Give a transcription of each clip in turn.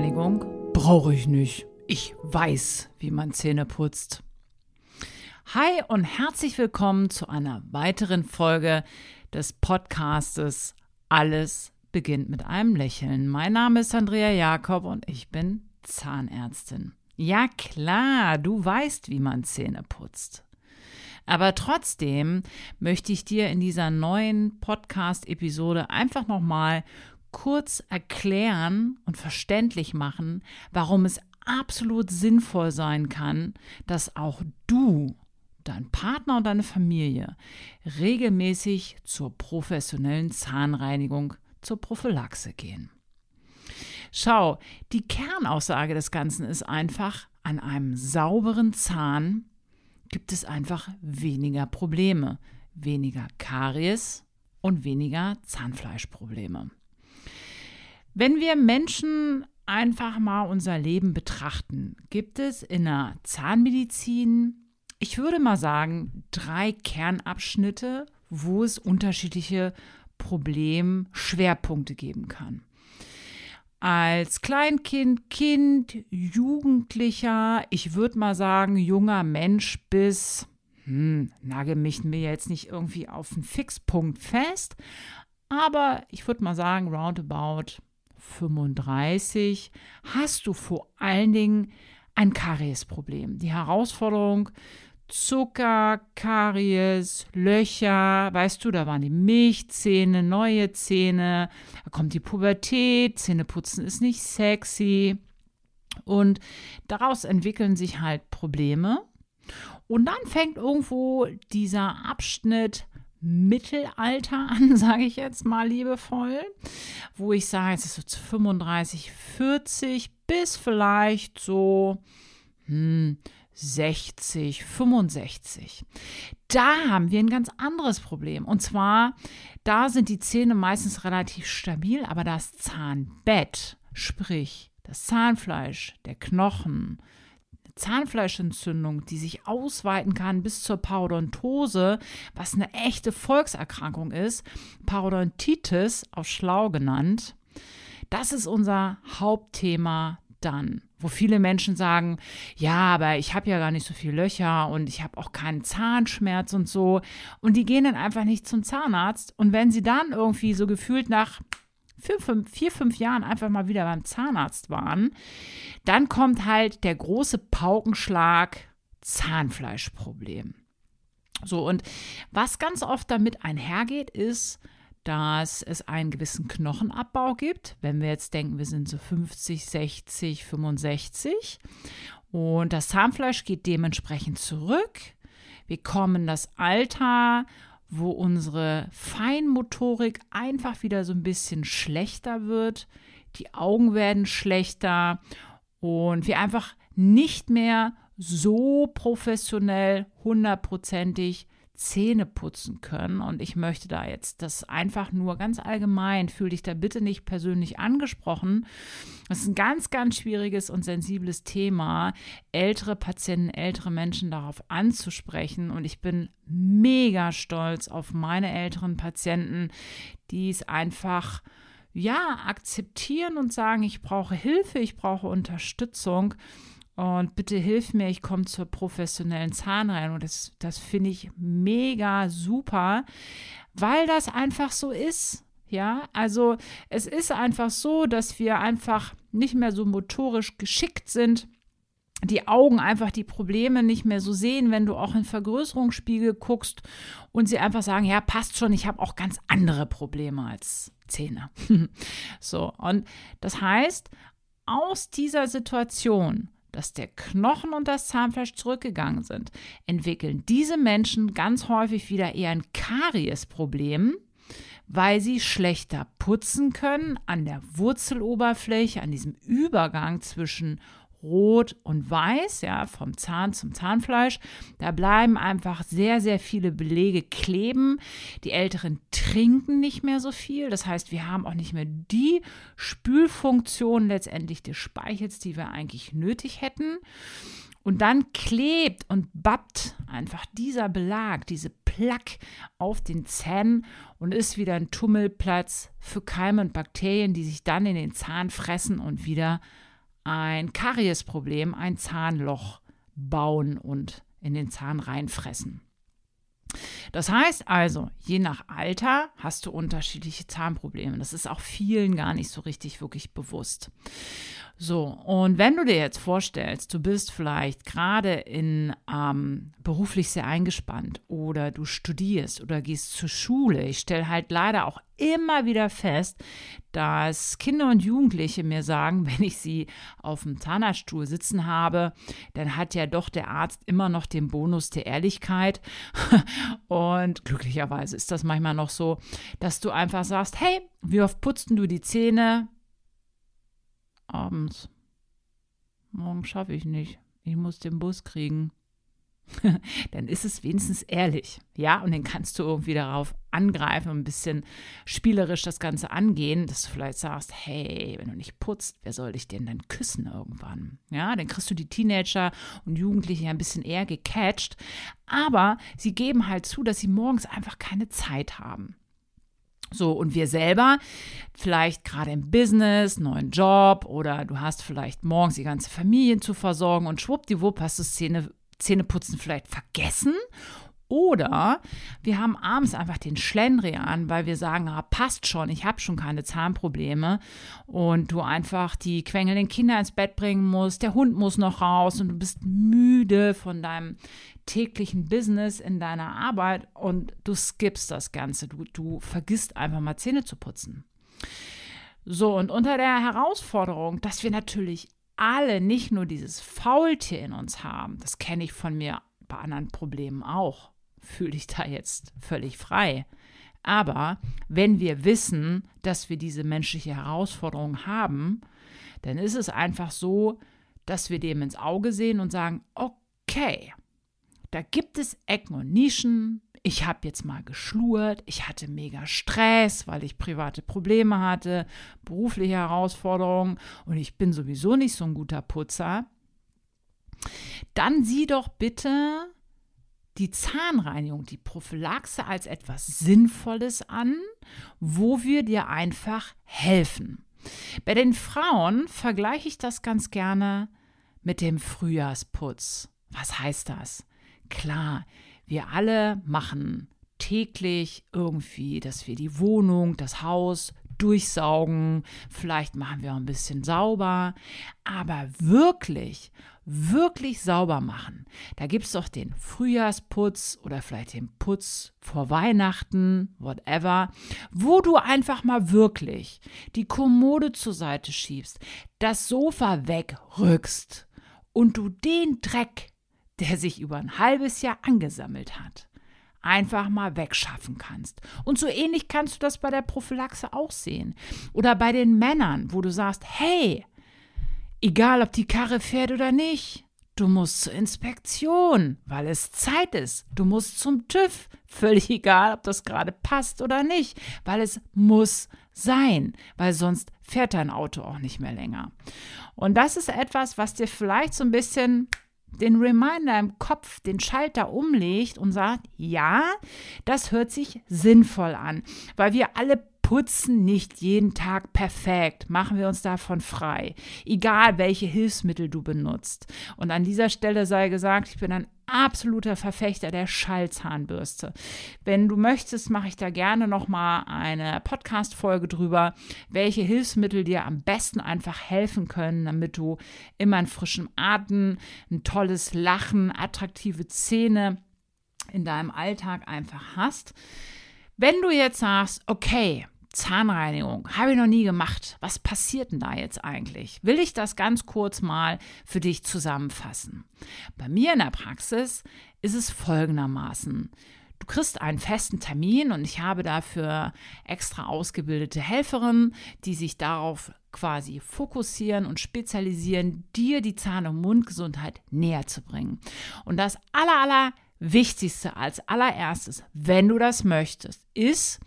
Zahnreinigung brauche ich nicht. Ich weiß, wie man Zähne putzt. Hi und herzlich willkommen zu einer weiteren Folge des Podcastes Alles beginnt mit einem Lächeln. Mein Name ist Andrea Jakob und ich bin Zahnärztin. Ja klar, du weißt, wie man Zähne putzt. Aber trotzdem möchte ich dir in dieser neuen Podcast-Episode einfach nochmal kurz erklären und verständlich machen, warum es absolut sinnvoll sein kann, dass auch du, dein Partner und deine Familie regelmäßig zur professionellen Zahnreinigung, zur Prophylaxe gehen. Schau, die Kernaussage des Ganzen ist einfach, an einem sauberen Zahn gibt es einfach weniger Probleme, weniger Karies und weniger Zahnfleischprobleme. Wenn wir Menschen einfach mal unser Leben betrachten, gibt es in der Zahnmedizin, ich würde mal sagen, drei Kernabschnitte, wo es unterschiedliche Problemschwerpunkte geben kann. Als Kleinkind, Kind, Jugendlicher, ich würde mal sagen, junger Mensch bis, hm, nagel mich mir jetzt nicht irgendwie auf einen Fixpunkt fest, aber ich würde mal sagen, roundabout 35 hast du vor allen Dingen ein Kariesproblem. Die Herausforderung, Zucker, Karies, Löcher, weißt du, da waren die Milchzähne, neue Zähne, da kommt die Pubertät, Zähneputzen ist nicht sexy und daraus entwickeln sich halt Probleme. Und dann fängt irgendwo dieser Abschnitt Mittelalter an, sage ich jetzt mal liebevoll, wo ich sage, es ist so 35, 40 bis vielleicht so hm, 60, 65. Da haben wir ein ganz anderes Problem. Und zwar, da sind die Zähne meistens relativ stabil, aber das Zahnbett, sprich das Zahnfleisch, der Knochen, Zahnfleischentzündung, die sich ausweiten kann bis zur Parodontose, was eine echte Volkserkrankung ist, Parodontitis, auch schlau genannt, das ist unser Hauptthema dann. Wo viele Menschen sagen, ja, aber ich habe ja gar nicht so viele Löcher und ich habe auch keinen Zahnschmerz und so. Und die gehen dann einfach nicht zum Zahnarzt. Und wenn sie dann irgendwie so gefühlt nach vier fünf, vier, fünf Jahren einfach mal wieder beim Zahnarzt waren, dann kommt halt der große Paukenschlag Zahnfleischproblem. So, und was ganz oft damit einhergeht, ist, dass es einen gewissen Knochenabbau gibt. Wenn wir jetzt denken, wir sind so 50, 60, 65 und das Zahnfleisch geht dementsprechend zurück. Wir kommen das Alter wo unsere Feinmotorik einfach wieder so ein bisschen schlechter wird, die Augen werden schlechter und wir einfach nicht mehr so professionell hundertprozentig Zähne putzen können. Und ich möchte da jetzt das einfach nur ganz allgemein, fühle dich da bitte nicht persönlich angesprochen. Das ist ein ganz, ganz schwieriges und sensibles Thema, ältere Patienten, ältere Menschen darauf anzusprechen. Und ich bin mega stolz auf meine älteren Patienten, die es einfach ja, akzeptieren und sagen, ich brauche Hilfe, ich brauche Unterstützung. Und bitte hilf mir, ich komme zur professionellen Zahnreinigung. Das, das finde ich mega super, weil das einfach so ist. Ja, also es ist einfach so, dass wir einfach nicht mehr so motorisch geschickt sind die Augen einfach die Probleme nicht mehr so sehen, wenn du auch in Vergrößerungsspiegel guckst und sie einfach sagen, ja, passt schon, ich habe auch ganz andere Probleme als Zähne. so, und das heißt, aus dieser Situation dass der Knochen und das Zahnfleisch zurückgegangen sind, entwickeln diese Menschen ganz häufig wieder eher ein Kariesproblem, weil sie schlechter putzen können an der Wurzeloberfläche, an diesem Übergang zwischen Rot und Weiß, ja, vom Zahn zum Zahnfleisch. Da bleiben einfach sehr, sehr viele Belege kleben. Die Älteren trinken nicht mehr so viel. Das heißt, wir haben auch nicht mehr die Spülfunktion letztendlich des Speichels, die wir eigentlich nötig hätten. Und dann klebt und bappt einfach dieser Belag, diese Plaque auf den Zähnen und ist wieder ein Tummelplatz für Keime und Bakterien, die sich dann in den Zahn fressen und wieder ein Kariesproblem, ein Zahnloch bauen und in den Zahn reinfressen. Das heißt also, je nach Alter hast du unterschiedliche Zahnprobleme. Das ist auch vielen gar nicht so richtig wirklich bewusst. So, und wenn du dir jetzt vorstellst, du bist vielleicht gerade in ähm, beruflich sehr eingespannt oder du studierst oder gehst zur Schule, ich stelle halt leider auch immer wieder fest, dass Kinder und Jugendliche mir sagen, wenn ich sie auf dem Zahnarztstuhl sitzen habe, dann hat ja doch der Arzt immer noch den Bonus der Ehrlichkeit. Und glücklicherweise ist das manchmal noch so, dass du einfach sagst, hey, wie oft putzten du die Zähne? abends. Morgen schaffe ich nicht. Ich muss den Bus kriegen. dann ist es wenigstens ehrlich, ja, und dann kannst du irgendwie darauf angreifen und ein bisschen spielerisch das Ganze angehen, dass du vielleicht sagst, hey, wenn du nicht putzt, wer soll dich denn dann küssen irgendwann? Ja, dann kriegst du die Teenager und Jugendliche ein bisschen eher gecatcht, aber sie geben halt zu, dass sie morgens einfach keine Zeit haben. So, und wir selber, vielleicht gerade im Business, neuen Job oder du hast vielleicht morgens die ganze Familie zu versorgen und schwuppdiwupp hast du Zähne, Zähneputzen vielleicht vergessen oder wir haben abends einfach den Schlendrian, weil wir sagen, ah, passt schon, ich habe schon keine Zahnprobleme und du einfach die quengelnden Kinder ins Bett bringen musst, der Hund muss noch raus und du bist müde von deinem täglichen Business in deiner Arbeit und du skippst das Ganze. Du, du vergisst einfach mal Zähne zu putzen. So, und unter der Herausforderung, dass wir natürlich alle nicht nur dieses Faultier in uns haben, das kenne ich von mir bei anderen Problemen auch fühle dich da jetzt völlig frei. Aber wenn wir wissen, dass wir diese menschliche Herausforderung haben, dann ist es einfach so, dass wir dem ins Auge sehen und sagen, okay, da gibt es Ecken und Nischen. Ich habe jetzt mal geschlurt, ich hatte mega Stress, weil ich private Probleme hatte, berufliche Herausforderungen und ich bin sowieso nicht so ein guter Putzer. Dann sieh doch bitte die Zahnreinigung, die Prophylaxe als etwas Sinnvolles an, wo wir dir einfach helfen. Bei den Frauen vergleiche ich das ganz gerne mit dem Frühjahrsputz. Was heißt das? Klar, wir alle machen täglich irgendwie, dass wir die Wohnung, das Haus durchsaugen, vielleicht machen wir ein bisschen sauber, aber wirklich, wirklich sauber machen. Da gibt es doch den Frühjahrsputz oder vielleicht den Putz vor Weihnachten, whatever, wo du einfach mal wirklich die Kommode zur Seite schiebst, das Sofa wegrückst und du den Dreck, der sich über ein halbes Jahr angesammelt hat, einfach mal wegschaffen kannst. Und so ähnlich kannst du das bei der Prophylaxe auch sehen. Oder bei den Männern, wo du sagst, hey, egal ob die Karre fährt oder nicht, du musst zur Inspektion, weil es Zeit ist. Du musst zum TÜV, völlig egal, ob das gerade passt oder nicht, weil es muss sein, weil sonst fährt dein Auto auch nicht mehr länger. Und das ist etwas, was dir vielleicht so ein bisschen den Reminder im Kopf, den Schalter umlegt und sagt, ja, das hört sich sinnvoll an, weil wir alle putzen nicht jeden Tag perfekt. Machen wir uns davon frei. Egal, welche Hilfsmittel du benutzt. Und an dieser Stelle sei gesagt, ich bin ein absoluter Verfechter der Schallzahnbürste. Wenn du möchtest, mache ich da gerne noch mal eine Podcast Folge drüber, welche Hilfsmittel dir am besten einfach helfen können, damit du immer einen frischen Atem, ein tolles Lachen, attraktive Zähne in deinem Alltag einfach hast. Wenn du jetzt sagst, okay, Zahnreinigung habe ich noch nie gemacht. Was passiert denn da jetzt eigentlich? Will ich das ganz kurz mal für dich zusammenfassen? Bei mir in der Praxis ist es folgendermaßen. Du kriegst einen festen Termin und ich habe dafür extra ausgebildete Helferinnen, die sich darauf quasi fokussieren und spezialisieren, dir die Zahn- und Mundgesundheit näher zu bringen. Und das aller, aller Wichtigste als allererstes, wenn du das möchtest, ist,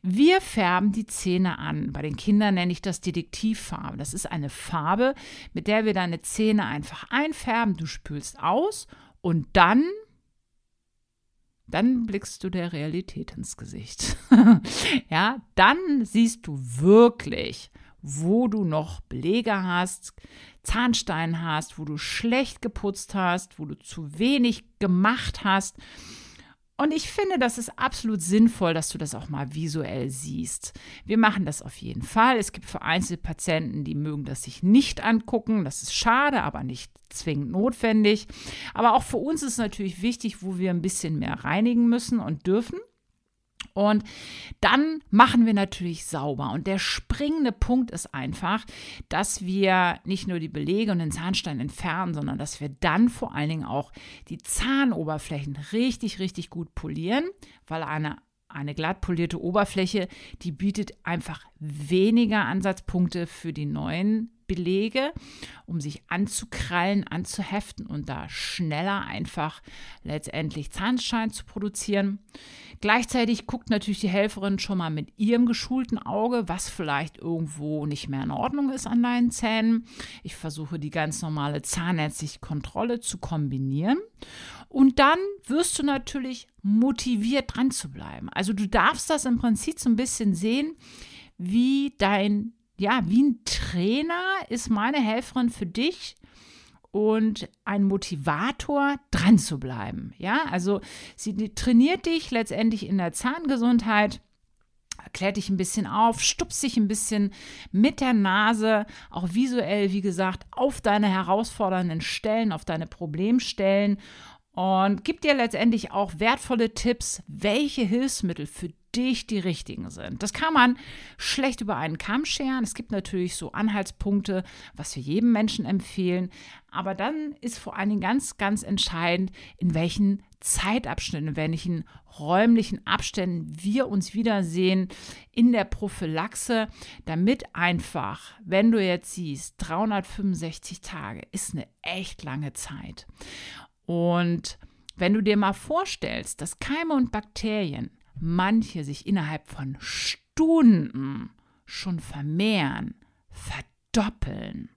wir färben die Zähne an. Bei den Kindern nenne ich das Detektivfarbe. Das ist eine Farbe, mit der wir deine Zähne einfach einfärben. Du spülst aus und dann dann blickst du der Realität ins Gesicht. ja, dann siehst du wirklich, wo du noch Belege hast, Zahnstein hast, wo du schlecht geputzt hast, wo du zu wenig gemacht hast. Und ich finde, das ist absolut sinnvoll, dass du das auch mal visuell siehst. Wir machen das auf jeden Fall. Es gibt vereinzelte Patienten, die mögen das sich nicht angucken. Das ist schade, aber nicht zwingend notwendig. Aber auch für uns ist natürlich wichtig, wo wir ein bisschen mehr reinigen müssen und dürfen. Und dann machen wir natürlich sauber. Und der springende Punkt ist einfach, dass wir nicht nur die Belege und den Zahnstein entfernen, sondern dass wir dann vor allen Dingen auch die Zahnoberflächen richtig, richtig gut polieren, weil eine eine glatt polierte Oberfläche, die bietet einfach weniger Ansatzpunkte für die neuen Belege, um sich anzukrallen, anzuheften und da schneller einfach letztendlich Zahnstein zu produzieren. Gleichzeitig guckt natürlich die Helferin schon mal mit ihrem geschulten Auge, was vielleicht irgendwo nicht mehr in Ordnung ist an deinen Zähnen. Ich versuche die ganz normale zahnärztliche Kontrolle zu kombinieren. Und dann wirst du natürlich motiviert dran zu bleiben. Also du darfst das im Prinzip so ein bisschen sehen, wie dein ja, wie ein Trainer ist meine Helferin für dich und ein Motivator, dran zu bleiben. Ja, also sie trainiert dich letztendlich in der Zahngesundheit klärt dich ein bisschen auf, stupst dich ein bisschen mit der Nase, auch visuell, wie gesagt, auf deine herausfordernden Stellen, auf deine Problemstellen und gibt dir letztendlich auch wertvolle Tipps, welche Hilfsmittel für dich die richtigen sind. Das kann man schlecht über einen Kamm scheren. Es gibt natürlich so Anhaltspunkte, was wir jedem Menschen empfehlen. Aber dann ist vor allen Dingen ganz, ganz entscheidend, in welchen Zeitabschnitten, in welchen räumlichen Abständen wir uns wiedersehen in der Prophylaxe, damit einfach, wenn du jetzt siehst, 365 Tage ist eine echt lange Zeit. Und wenn du dir mal vorstellst, dass Keime und Bakterien manche sich innerhalb von Stunden schon vermehren, verdoppeln,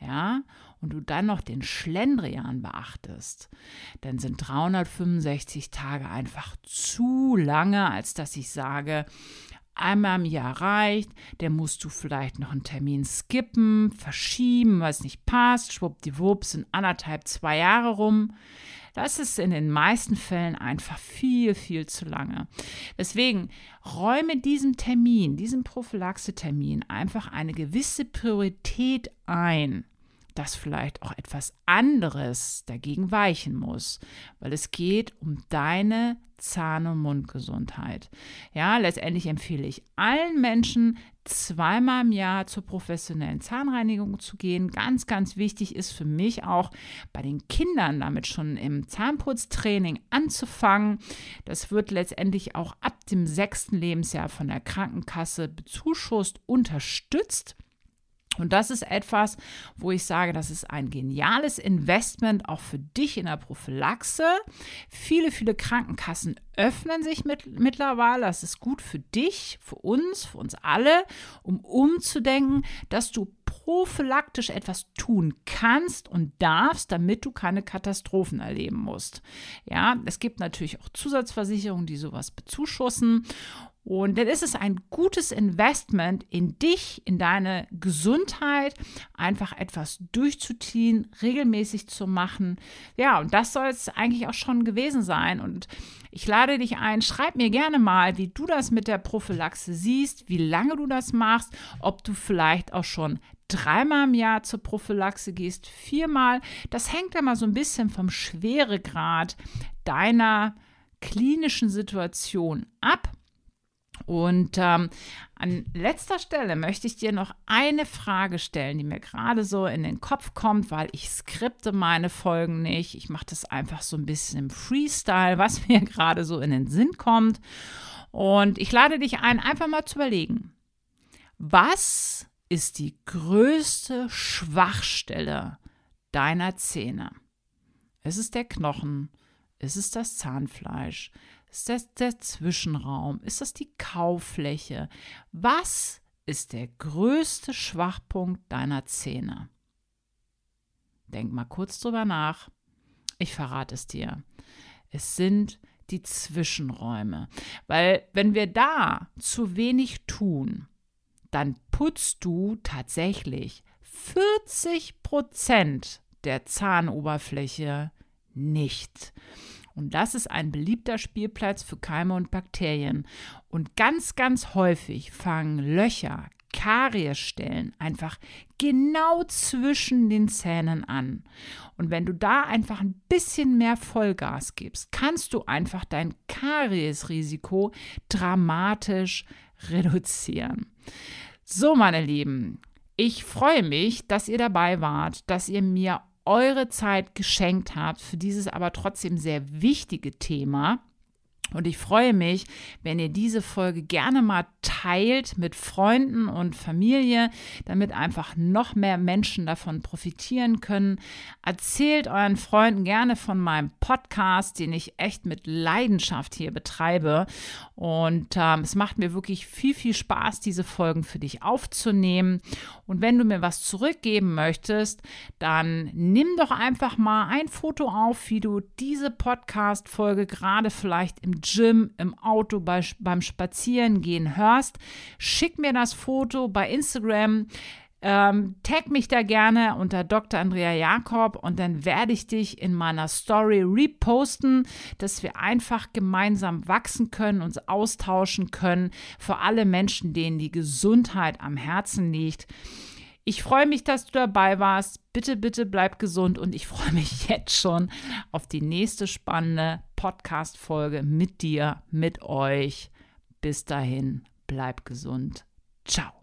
ja, und du dann noch den Schlendrian beachtest, dann sind 365 Tage einfach zu lange, als dass ich sage, einmal im Jahr reicht, der musst du vielleicht noch einen Termin skippen, verschieben, weil es nicht passt, schwuppdiwupp sind anderthalb, zwei Jahre rum. Das ist in den meisten Fällen einfach viel, viel zu lange. Deswegen räume diesem Termin, diesem Prophylaxe-Termin einfach eine gewisse Priorität ein dass vielleicht auch etwas anderes dagegen weichen muss, weil es geht um deine Zahn- und Mundgesundheit. Ja, letztendlich empfehle ich allen Menschen, zweimal im Jahr zur professionellen Zahnreinigung zu gehen. Ganz, ganz wichtig ist für mich auch bei den Kindern damit schon im Zahnputztraining anzufangen. Das wird letztendlich auch ab dem sechsten Lebensjahr von der Krankenkasse bezuschusst, unterstützt. Und das ist etwas, wo ich sage, das ist ein geniales Investment auch für dich in der Prophylaxe. Viele, viele Krankenkassen öffnen sich mit, mittlerweile. Das ist gut für dich, für uns, für uns alle, um umzudenken, dass du prophylaktisch etwas tun kannst und darfst, damit du keine Katastrophen erleben musst. Ja, es gibt natürlich auch Zusatzversicherungen, die sowas bezuschussen. Und dann ist es ein gutes Investment in dich, in deine Gesundheit, einfach etwas durchzuziehen, regelmäßig zu machen. Ja, und das soll es eigentlich auch schon gewesen sein. Und ich lade dich ein, schreib mir gerne mal, wie du das mit der Prophylaxe siehst, wie lange du das machst, ob du vielleicht auch schon dreimal im Jahr zur Prophylaxe gehst, viermal. Das hängt ja mal so ein bisschen vom Schweregrad deiner klinischen Situation ab. Und ähm, an letzter Stelle möchte ich dir noch eine Frage stellen, die mir gerade so in den Kopf kommt, weil ich skripte meine Folgen nicht. Ich mache das einfach so ein bisschen im Freestyle, was mir gerade so in den Sinn kommt. Und ich lade dich ein, einfach mal zu überlegen, was ist die größte Schwachstelle deiner Zähne? Ist es der Knochen? Ist es das Zahnfleisch? Ist das der Zwischenraum? Ist das die Kaufläche? Was ist der größte Schwachpunkt deiner Zähne? Denk mal kurz drüber nach. Ich verrate es dir. Es sind die Zwischenräume. Weil wenn wir da zu wenig tun, dann putzt du tatsächlich 40 Prozent der Zahnoberfläche nicht. Und das ist ein beliebter Spielplatz für Keime und Bakterien. Und ganz, ganz häufig fangen Löcher, Kariesstellen einfach genau zwischen den Zähnen an. Und wenn du da einfach ein bisschen mehr Vollgas gibst, kannst du einfach dein Kariesrisiko dramatisch reduzieren. So, meine Lieben, ich freue mich, dass ihr dabei wart, dass ihr mir eure Zeit geschenkt habt für dieses aber trotzdem sehr wichtige Thema. Und ich freue mich, wenn ihr diese Folge gerne mal teilt mit Freunden und Familie, damit einfach noch mehr Menschen davon profitieren können. Erzählt euren Freunden gerne von meinem Podcast, den ich echt mit Leidenschaft hier betreibe. Und ähm, es macht mir wirklich viel, viel Spaß, diese Folgen für dich aufzunehmen. Und wenn du mir was zurückgeben möchtest, dann nimm doch einfach mal ein Foto auf, wie du diese Podcast-Folge gerade vielleicht im Gym, im Auto, bei, beim Spazierengehen hörst. Schick mir das Foto bei Instagram. Ähm, tag mich da gerne unter Dr. Andrea Jakob und dann werde ich dich in meiner Story reposten, dass wir einfach gemeinsam wachsen können, uns austauschen können, für alle Menschen, denen die Gesundheit am Herzen liegt. Ich freue mich, dass du dabei warst. Bitte, bitte bleib gesund und ich freue mich jetzt schon auf die nächste spannende Podcast-Folge mit dir, mit euch. Bis dahin, bleib gesund. Ciao.